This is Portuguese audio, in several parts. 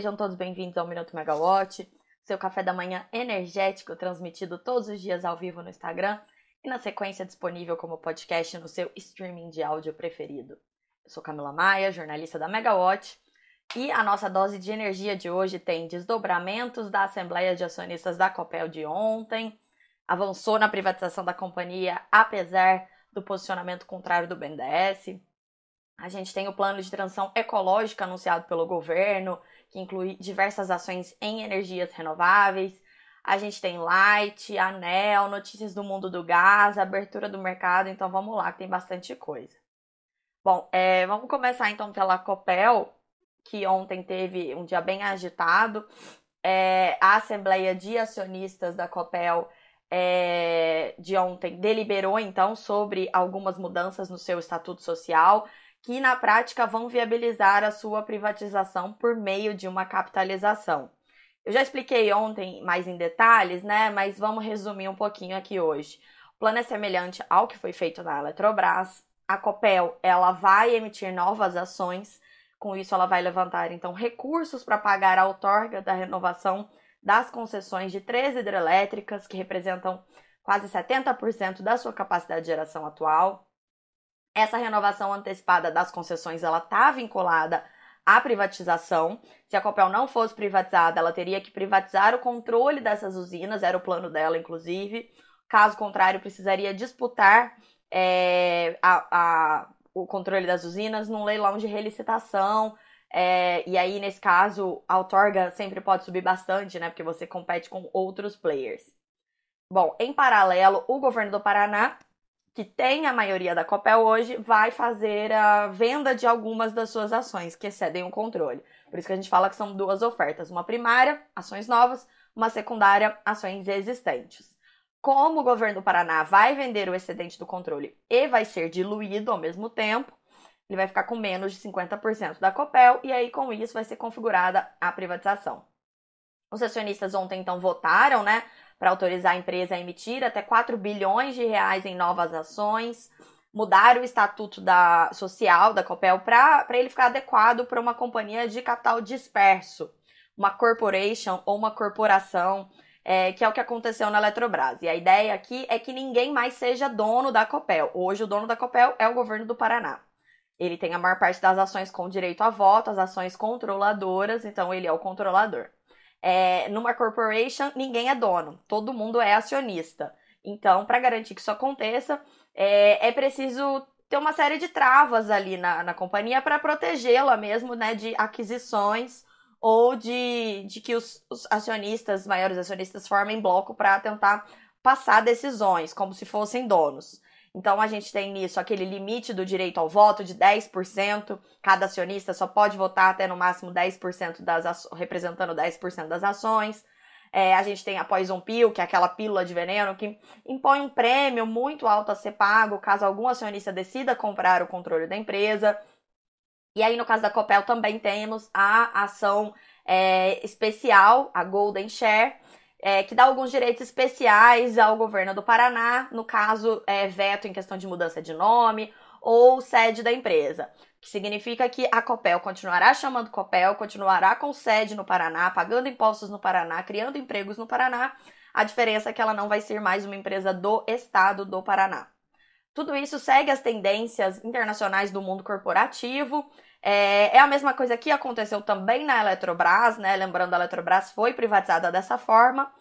Sejam todos bem-vindos ao Minuto Megawatt, seu café da manhã energético transmitido todos os dias ao vivo no Instagram e na sequência disponível como podcast no seu streaming de áudio preferido. Eu sou Camila Maia, jornalista da Megawatt, e a nossa dose de energia de hoje tem desdobramentos da Assembleia de Acionistas da Copel de ontem, avançou na privatização da companhia apesar do posicionamento contrário do BNDES. A gente tem o plano de transição ecológica anunciado pelo governo, que inclui diversas ações em energias renováveis. A gente tem Light, Anel, notícias do mundo do gás, abertura do mercado, então vamos lá, tem bastante coisa. Bom, é, vamos começar então pela Copel, que ontem teve um dia bem agitado. É, a Assembleia de Acionistas da Copel é, de ontem deliberou então sobre algumas mudanças no seu estatuto social que na prática vão viabilizar a sua privatização por meio de uma capitalização. Eu já expliquei ontem mais em detalhes, né? Mas vamos resumir um pouquinho aqui hoje. O plano é semelhante ao que foi feito na Eletrobras. A Copel, ela vai emitir novas ações. Com isso, ela vai levantar então recursos para pagar a outorga da renovação das concessões de três hidrelétricas, que representam quase 70% da sua capacidade de geração atual. Essa renovação antecipada das concessões ela está vinculada à privatização. Se a Copel não fosse privatizada, ela teria que privatizar o controle dessas usinas, era o plano dela, inclusive. Caso contrário, precisaria disputar é, a, a, o controle das usinas num leilão de relicitação. É, e aí, nesse caso, a outorga sempre pode subir bastante, né? Porque você compete com outros players. Bom, em paralelo, o governo do Paraná que tem a maioria da Copel hoje, vai fazer a venda de algumas das suas ações que excedem o controle. Por isso que a gente fala que são duas ofertas: uma primária, ações novas, uma secundária, ações existentes. Como o governo do Paraná vai vender o excedente do controle e vai ser diluído ao mesmo tempo, ele vai ficar com menos de 50% da Copel e aí com isso vai ser configurada a privatização. Os acionistas ontem então votaram, né, para autorizar a empresa a emitir até 4 bilhões de reais em novas ações, mudar o estatuto da social da Copel para ele ficar adequado para uma companhia de capital disperso, uma corporation ou uma corporação, é, que é o que aconteceu na Eletrobras. E a ideia aqui é que ninguém mais seja dono da Copel. Hoje o dono da Copel é o governo do Paraná. Ele tem a maior parte das ações com direito a voto, as ações controladoras, então ele é o controlador. É, numa corporation, ninguém é dono, todo mundo é acionista. Então, para garantir que isso aconteça, é, é, preciso ter uma série de travas ali na, na companhia para protegê-la mesmo né, de aquisições ou de, de que os, os acionistas, maiores acionistas, formem bloco para tentar passar decisões, como se fossem donos. Então a gente tem nisso aquele limite do direito ao voto de 10%, cada acionista só pode votar até no máximo 10% das representando 10% das ações. É, a gente tem a Poison Pill, que é aquela pílula de veneno que impõe um prêmio muito alto a ser pago caso algum acionista decida comprar o controle da empresa. E aí, no caso da Copel, também temos a ação é, especial, a Golden Share, é, que dá alguns direitos especiais ao governo do Paraná, no caso, é, veto em questão de mudança de nome ou sede da empresa. Que significa que a Copel continuará chamando Copel, continuará com sede no Paraná, pagando impostos no Paraná, criando empregos no Paraná. A diferença é que ela não vai ser mais uma empresa do estado do Paraná. Tudo isso segue as tendências internacionais do mundo corporativo é, é, a mesma coisa que aconteceu também na Eletrobras, né? Lembrando, a Eletrobras foi privatizada dessa forma.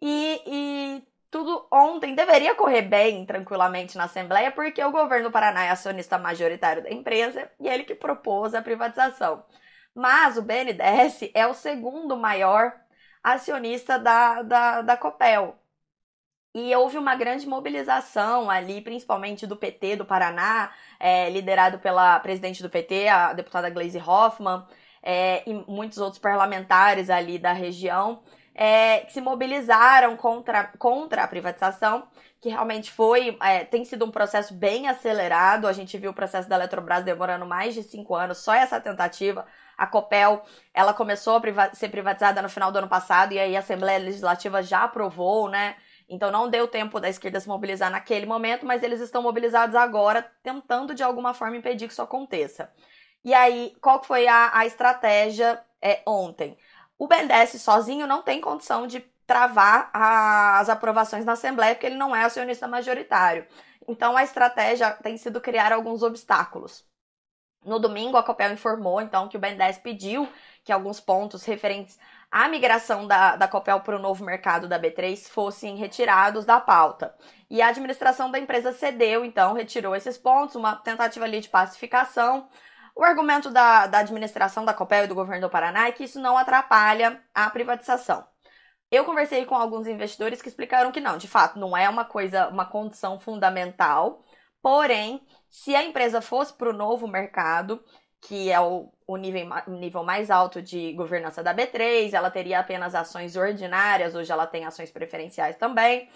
E, e tudo ontem deveria correr bem, tranquilamente, na Assembleia, porque o governo do Paraná é acionista majoritário da empresa e ele que propôs a privatização. Mas o BNDES é o segundo maior acionista da, da, da Copel. E houve uma grande mobilização ali, principalmente do PT do Paraná, é, liderado pela presidente do PT, a deputada Gleisi Hoffmann, é, e muitos outros parlamentares ali da região, é, que se mobilizaram contra, contra a privatização, que realmente foi, é, tem sido um processo bem acelerado. A gente viu o processo da Eletrobras demorando mais de cinco anos, só essa tentativa. A Copel, ela começou a priva ser privatizada no final do ano passado e aí a Assembleia Legislativa já aprovou, né? Então não deu tempo da esquerda se mobilizar naquele momento, mas eles estão mobilizados agora, tentando de alguma forma impedir que isso aconteça. E aí, qual foi a, a estratégia é, ontem? O BNDES sozinho não tem condição de travar as aprovações na Assembleia, porque ele não é acionista majoritário. Então, a estratégia tem sido criar alguns obstáculos. No domingo, a Copel informou, então, que o BNDES pediu que alguns pontos referentes à migração da, da Copel para o novo mercado da B3 fossem retirados da pauta. E a administração da empresa cedeu, então, retirou esses pontos, uma tentativa ali de pacificação. O argumento da, da administração da Copel e do governo do Paraná é que isso não atrapalha a privatização. Eu conversei com alguns investidores que explicaram que não, de fato, não é uma coisa, uma condição fundamental. Porém, se a empresa fosse para o novo mercado, que é o, o nível, nível mais alto de governança da B3, ela teria apenas ações ordinárias, hoje ela tem ações preferenciais também.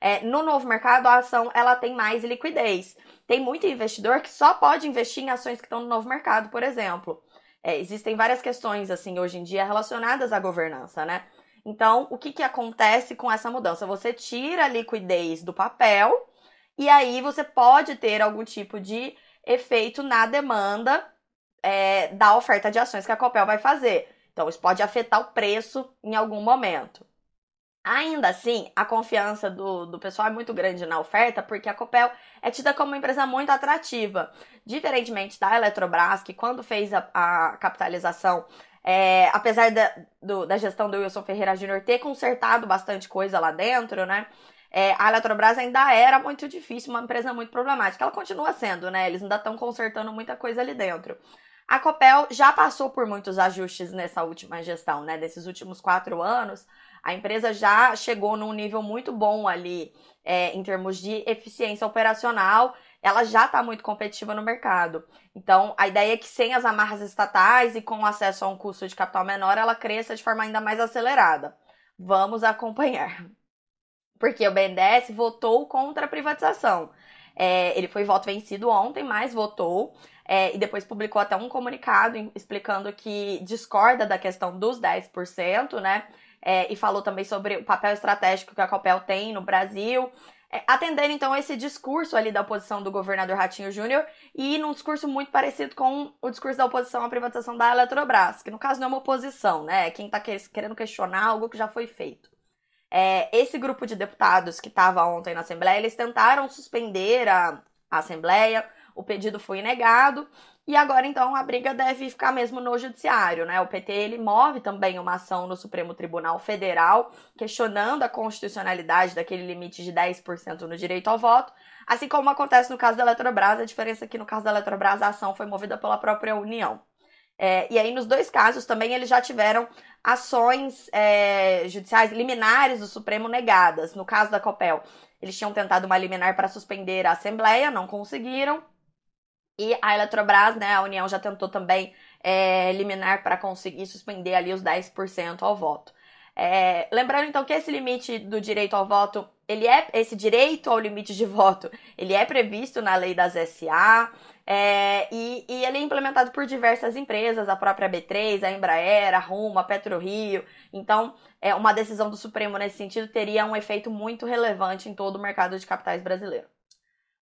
É, no novo mercado, a ação ela tem mais liquidez. Tem muito investidor que só pode investir em ações que estão no novo mercado, por exemplo. É, existem várias questões, assim, hoje em dia relacionadas à governança, né? Então, o que, que acontece com essa mudança? Você tira a liquidez do papel e aí você pode ter algum tipo de efeito na demanda é, da oferta de ações que a Copel vai fazer. Então, isso pode afetar o preço em algum momento. Ainda assim, a confiança do, do pessoal é muito grande na oferta, porque a Copel é tida como uma empresa muito atrativa. Diferentemente da Eletrobras, que quando fez a, a capitalização, é, apesar da, do, da gestão do Wilson Ferreira Júnior ter consertado bastante coisa lá dentro, né? É, a Eletrobras ainda era muito difícil, uma empresa muito problemática. Ela continua sendo, né? Eles ainda estão consertando muita coisa ali dentro. A Copel já passou por muitos ajustes nessa última gestão, né? Desses últimos quatro anos. A empresa já chegou num nível muito bom ali é, em termos de eficiência operacional. Ela já está muito competitiva no mercado. Então, a ideia é que sem as amarras estatais e com acesso a um custo de capital menor, ela cresça de forma ainda mais acelerada. Vamos acompanhar. Porque o BNDES votou contra a privatização. É, ele foi voto vencido ontem, mas votou. É, e depois publicou até um comunicado explicando que discorda da questão dos 10%, né? é, e falou também sobre o papel estratégico que a Copel tem no Brasil. É, atendendo então esse discurso ali da oposição do governador Ratinho Júnior e num discurso muito parecido com o discurso da oposição à privatização da Eletrobras, que no caso não é uma oposição, né? É quem está querendo questionar algo que já foi feito. É, esse grupo de deputados que estava ontem na Assembleia, eles tentaram suspender a, a Assembleia, o pedido foi negado e agora, então, a briga deve ficar mesmo no judiciário, né? O PT, ele move também uma ação no Supremo Tribunal Federal, questionando a constitucionalidade daquele limite de 10% no direito ao voto, assim como acontece no caso da Eletrobras, a diferença é que no caso da Eletrobras a ação foi movida pela própria União. É, e aí, nos dois casos, também eles já tiveram ações é, judiciais liminares do Supremo negadas. No caso da Copel, eles tinham tentado uma liminar para suspender a Assembleia, não conseguiram. E a Eletrobras, né, a União já tentou também é, eliminar para conseguir suspender ali os 10% ao voto. É, lembrando então que esse limite do direito ao voto, ele é esse direito ao limite de voto, ele é previsto na lei das SA é, e, e, ele é implementado por diversas empresas, a própria B3, a Embraer, a Rumo, a PetroRio. Então, é, uma decisão do Supremo nesse sentido teria um efeito muito relevante em todo o mercado de capitais brasileiro.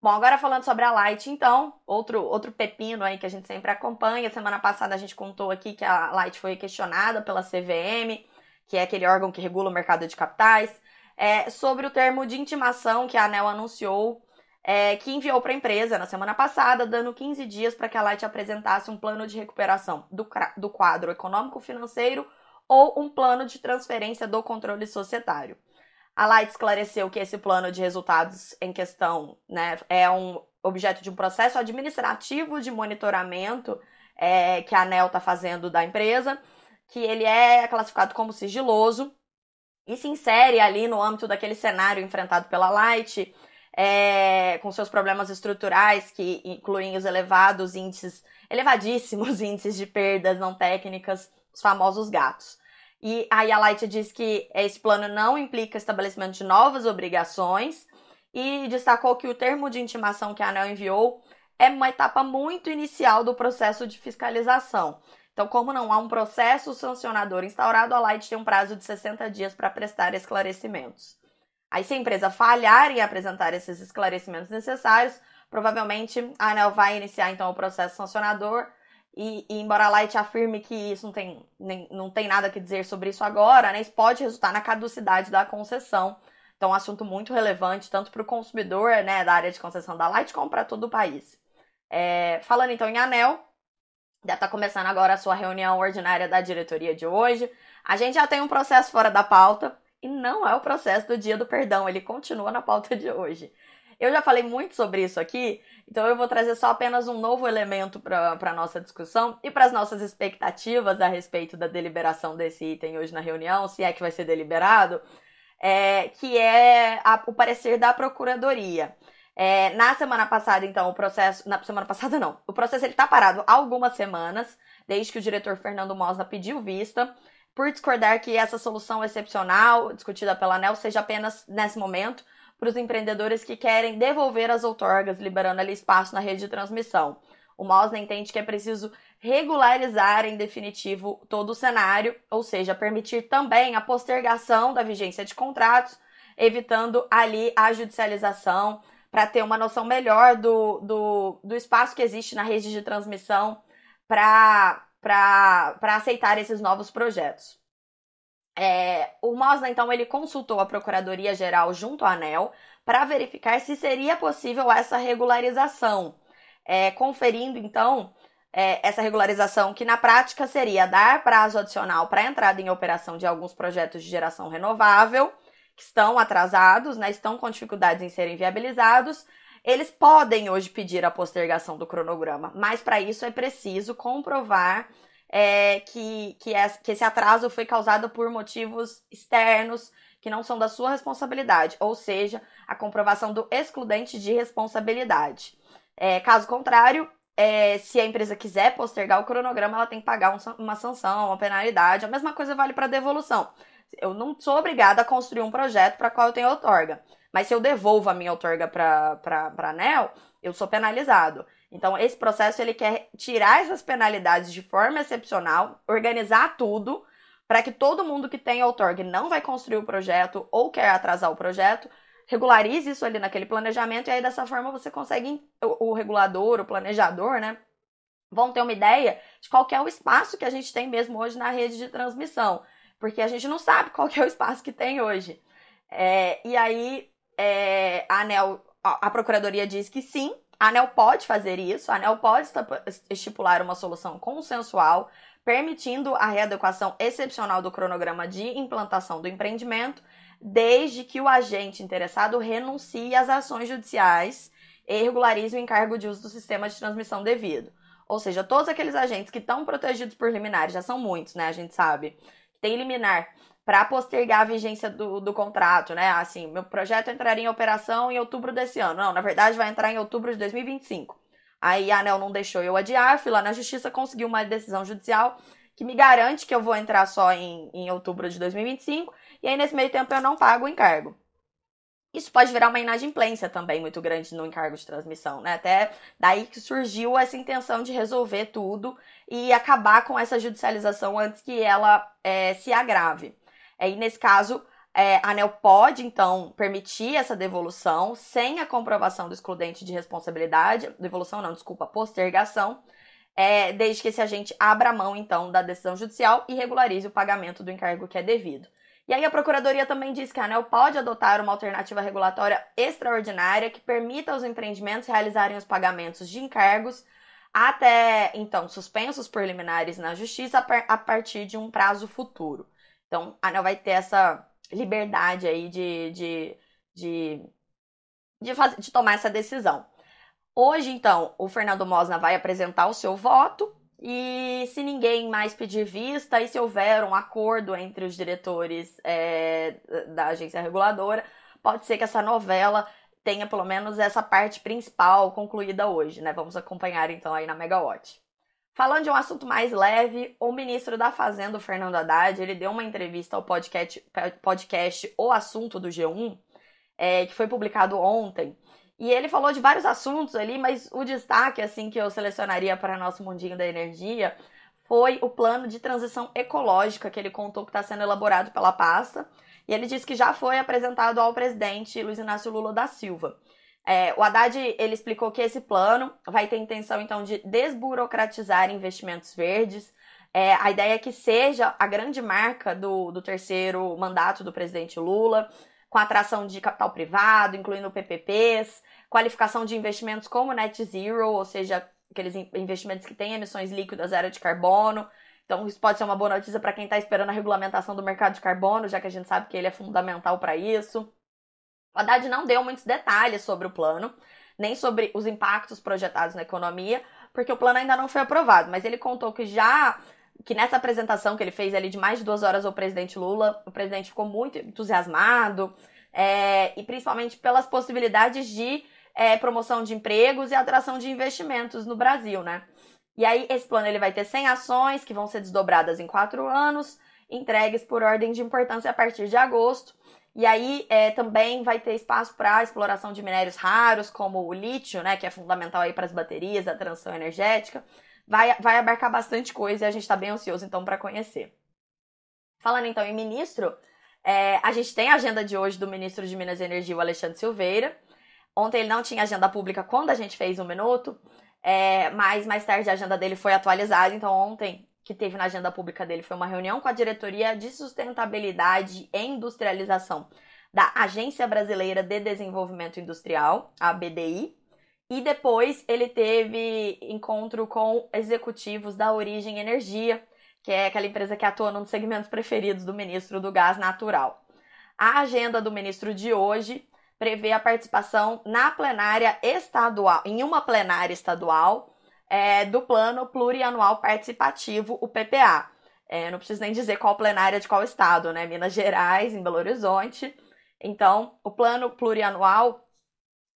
Bom, agora falando sobre a Light, então, outro, outro pepino aí que a gente sempre acompanha. Semana passada a gente contou aqui que a Light foi questionada pela CVM, que é aquele órgão que regula o mercado de capitais, é, sobre o termo de intimação que a ANEL anunciou, é, que enviou para a empresa na semana passada, dando 15 dias para que a Light apresentasse um plano de recuperação do, do quadro econômico-financeiro ou um plano de transferência do controle societário. A Light esclareceu que esse plano de resultados em questão né, é um objeto de um processo administrativo de monitoramento é, que a ANEL está fazendo da empresa, que ele é classificado como sigiloso e se insere ali no âmbito daquele cenário enfrentado pela Light, é, com seus problemas estruturais, que incluem os elevados índices, elevadíssimos índices de perdas não técnicas, os famosos gatos. E aí a Light diz que esse plano não implica estabelecimento de novas obrigações e destacou que o termo de intimação que a ANEL enviou é uma etapa muito inicial do processo de fiscalização. Então, como não há um processo sancionador instaurado, a Light tem um prazo de 60 dias para prestar esclarecimentos. Aí, se a empresa falhar em apresentar esses esclarecimentos necessários, provavelmente a ANEL vai iniciar então o processo sancionador e, e, embora a Light afirme que isso não tem, nem, não tem nada que dizer sobre isso agora, né, isso pode resultar na caducidade da concessão. Então, um assunto muito relevante, tanto para o consumidor né, da área de concessão da Light, como para todo o país. É, falando então em ANEL, deve estar tá começando agora a sua reunião ordinária da diretoria de hoje. A gente já tem um processo fora da pauta, e não é o processo do dia do perdão, ele continua na pauta de hoje. Eu já falei muito sobre isso aqui, então eu vou trazer só apenas um novo elemento para a nossa discussão e para as nossas expectativas a respeito da deliberação desse item hoje na reunião, se é que vai ser deliberado, é, que é a, o parecer da Procuradoria. É, na semana passada, então, o processo. Na semana passada, não. O processo ele está parado há algumas semanas, desde que o diretor Fernando Mosna pediu vista, por discordar que essa solução excepcional discutida pela ANEL seja apenas nesse momento para os empreendedores que querem devolver as outorgas, liberando ali espaço na rede de transmissão. O Mosna entende que é preciso regularizar em definitivo todo o cenário, ou seja, permitir também a postergação da vigência de contratos, evitando ali a judicialização, para ter uma noção melhor do, do, do espaço que existe na rede de transmissão para aceitar esses novos projetos. É, o Mosna, então, ele consultou a Procuradoria-Geral junto à ANEL para verificar se seria possível essa regularização, é, conferindo, então, é, essa regularização, que na prática seria dar prazo adicional para a entrada em operação de alguns projetos de geração renovável, que estão atrasados, né, estão com dificuldades em serem viabilizados, eles podem hoje pedir a postergação do cronograma, mas para isso é preciso comprovar é, que, que, que esse atraso foi causado por motivos externos que não são da sua responsabilidade, ou seja, a comprovação do excludente de responsabilidade. É, caso contrário, é, se a empresa quiser postergar o cronograma, ela tem que pagar um, uma sanção, uma penalidade. A mesma coisa vale para devolução. Eu não sou obrigada a construir um projeto para qual eu tenho outorga. Mas se eu devolvo a minha outorga para a ANEL, eu sou penalizado. Então, esse processo ele quer tirar essas penalidades de forma excepcional, organizar tudo para que todo mundo que tem outorga não vai construir o projeto ou quer atrasar o projeto, regularize isso ali naquele planejamento e aí dessa forma você consegue o, regulador, o planejador, né, vão ter uma ideia de qual é o espaço que a gente tem mesmo hoje na rede de transmissão, porque a gente não sabe qual é o espaço que tem hoje. É, e aí é, a ANEL, a Procuradoria diz que sim, a ANEL pode fazer isso, a ANEL pode estipular uma solução consensual, permitindo a readequação excepcional do cronograma de implantação do empreendimento, desde que o agente interessado renuncie às ações judiciais e regularize o encargo de uso do sistema de transmissão devido. Ou seja, todos aqueles agentes que estão protegidos por liminares, já são muitos, né? A gente sabe. Tem liminar para postergar a vigência do, do contrato, né? Assim, meu projeto entraria em operação em outubro desse ano. Não, na verdade vai entrar em outubro de 2025. Aí a ANEL não deixou eu adiar, fui lá na justiça, consegui uma decisão judicial que me garante que eu vou entrar só em, em outubro de 2025, e aí nesse meio tempo eu não pago o encargo. Isso pode virar uma inadimplência também muito grande no encargo de transmissão, né? Até daí que surgiu essa intenção de resolver tudo e acabar com essa judicialização antes que ela é, se agrave. E nesse caso, é, a ANEL pode, então, permitir essa devolução sem a comprovação do excludente de responsabilidade, devolução não, desculpa, postergação, é, desde que esse agente abra mão, então, da decisão judicial e regularize o pagamento do encargo que é devido. E aí a Procuradoria também diz que a ANEL pode adotar uma alternativa regulatória extraordinária que permita aos empreendimentos realizarem os pagamentos de encargos até, então, suspensos por liminares na Justiça a partir de um prazo futuro. Então, a ANEL vai ter essa liberdade aí de, de, de, de, fazer, de tomar essa decisão. Hoje, então, o Fernando Mosna vai apresentar o seu voto e se ninguém mais pedir vista e se houver um acordo entre os diretores é, da agência reguladora, pode ser que essa novela tenha pelo menos essa parte principal concluída hoje, né? Vamos acompanhar então aí na Megawatt. Falando de um assunto mais leve, o ministro da Fazenda, Fernando Haddad, ele deu uma entrevista ao podcast, podcast O Assunto do G1, é, que foi publicado ontem. E ele falou de vários assuntos ali, mas o destaque assim que eu selecionaria para nosso mundinho da energia foi o plano de transição ecológica que ele contou que está sendo elaborado pela pasta. E ele disse que já foi apresentado ao presidente Luiz Inácio Lula da Silva. É, o Haddad ele explicou que esse plano vai ter intenção então de desburocratizar investimentos verdes. É, a ideia é que seja a grande marca do, do terceiro mandato do presidente Lula, com atração de capital privado, incluindo PPPs, qualificação de investimentos como net zero, ou seja, aqueles investimentos que têm emissões líquidas zero de carbono. Então, isso pode ser uma boa notícia para quem está esperando a regulamentação do mercado de carbono, já que a gente sabe que ele é fundamental para isso. O Haddad não deu muitos detalhes sobre o plano, nem sobre os impactos projetados na economia, porque o plano ainda não foi aprovado, mas ele contou que já que nessa apresentação que ele fez ali de mais de duas horas ao presidente Lula, o presidente ficou muito entusiasmado, é, e principalmente pelas possibilidades de é, promoção de empregos e atração de investimentos no Brasil, né? E aí, esse plano ele vai ter 100 ações que vão ser desdobradas em quatro anos, entregues por ordem de importância a partir de agosto. E aí é, também vai ter espaço para exploração de minérios raros, como o lítio, né, que é fundamental aí para as baterias, a transição energética. Vai, vai abarcar bastante coisa e a gente está bem ansioso então para conhecer. Falando então em ministro, é, a gente tem a agenda de hoje do ministro de Minas e Energia, o Alexandre Silveira. Ontem ele não tinha agenda pública quando a gente fez um minuto, é, mas mais tarde a agenda dele foi atualizada. Então ontem que teve na agenda pública dele foi uma reunião com a diretoria de sustentabilidade e industrialização da Agência Brasileira de Desenvolvimento Industrial, a BDI, e depois ele teve encontro com executivos da Origem Energia, que é aquela empresa que atua nos segmentos preferidos do ministro do Gás Natural. A agenda do ministro de hoje prevê a participação na plenária estadual, em uma plenária estadual, é, do Plano Plurianual Participativo, o PPA. É, não preciso nem dizer qual plenária de qual estado, né? Minas Gerais, em Belo Horizonte. Então, o Plano Plurianual,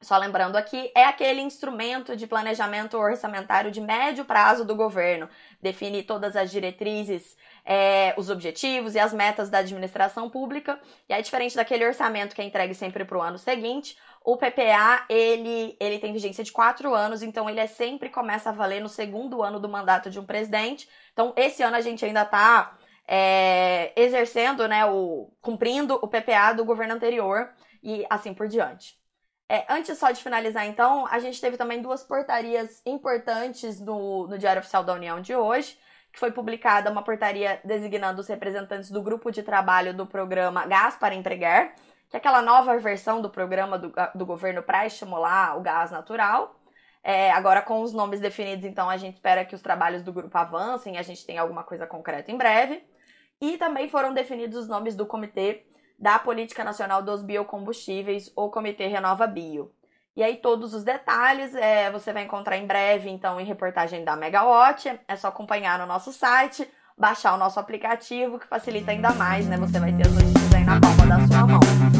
só lembrando aqui, é aquele instrumento de planejamento orçamentário de médio prazo do governo. Define todas as diretrizes é, os objetivos e as metas da administração pública. E aí, diferente daquele orçamento que é entregue sempre para o ano seguinte, o PPA, ele, ele tem vigência de quatro anos, então ele é sempre começa a valer no segundo ano do mandato de um presidente. Então, esse ano a gente ainda está é, exercendo, né, o, cumprindo o PPA do governo anterior e assim por diante. É, antes só de finalizar, então, a gente teve também duas portarias importantes no, no Diário Oficial da União de hoje, que foi publicada uma portaria designando os representantes do grupo de trabalho do programa Gás para Empregar, que é aquela nova versão do programa do, do governo para estimular o gás natural. É, agora, com os nomes definidos, então, a gente espera que os trabalhos do grupo avancem, a gente tenha alguma coisa concreta em breve. E também foram definidos os nomes do Comitê da Política Nacional dos Biocombustíveis, ou Comitê Renova Bio. E aí, todos os detalhes é, você vai encontrar em breve, então, em reportagem da Megawatt. É só acompanhar no nosso site, baixar o nosso aplicativo, que facilita ainda mais, né? Você vai ter as notícias aí na palma da sua mão.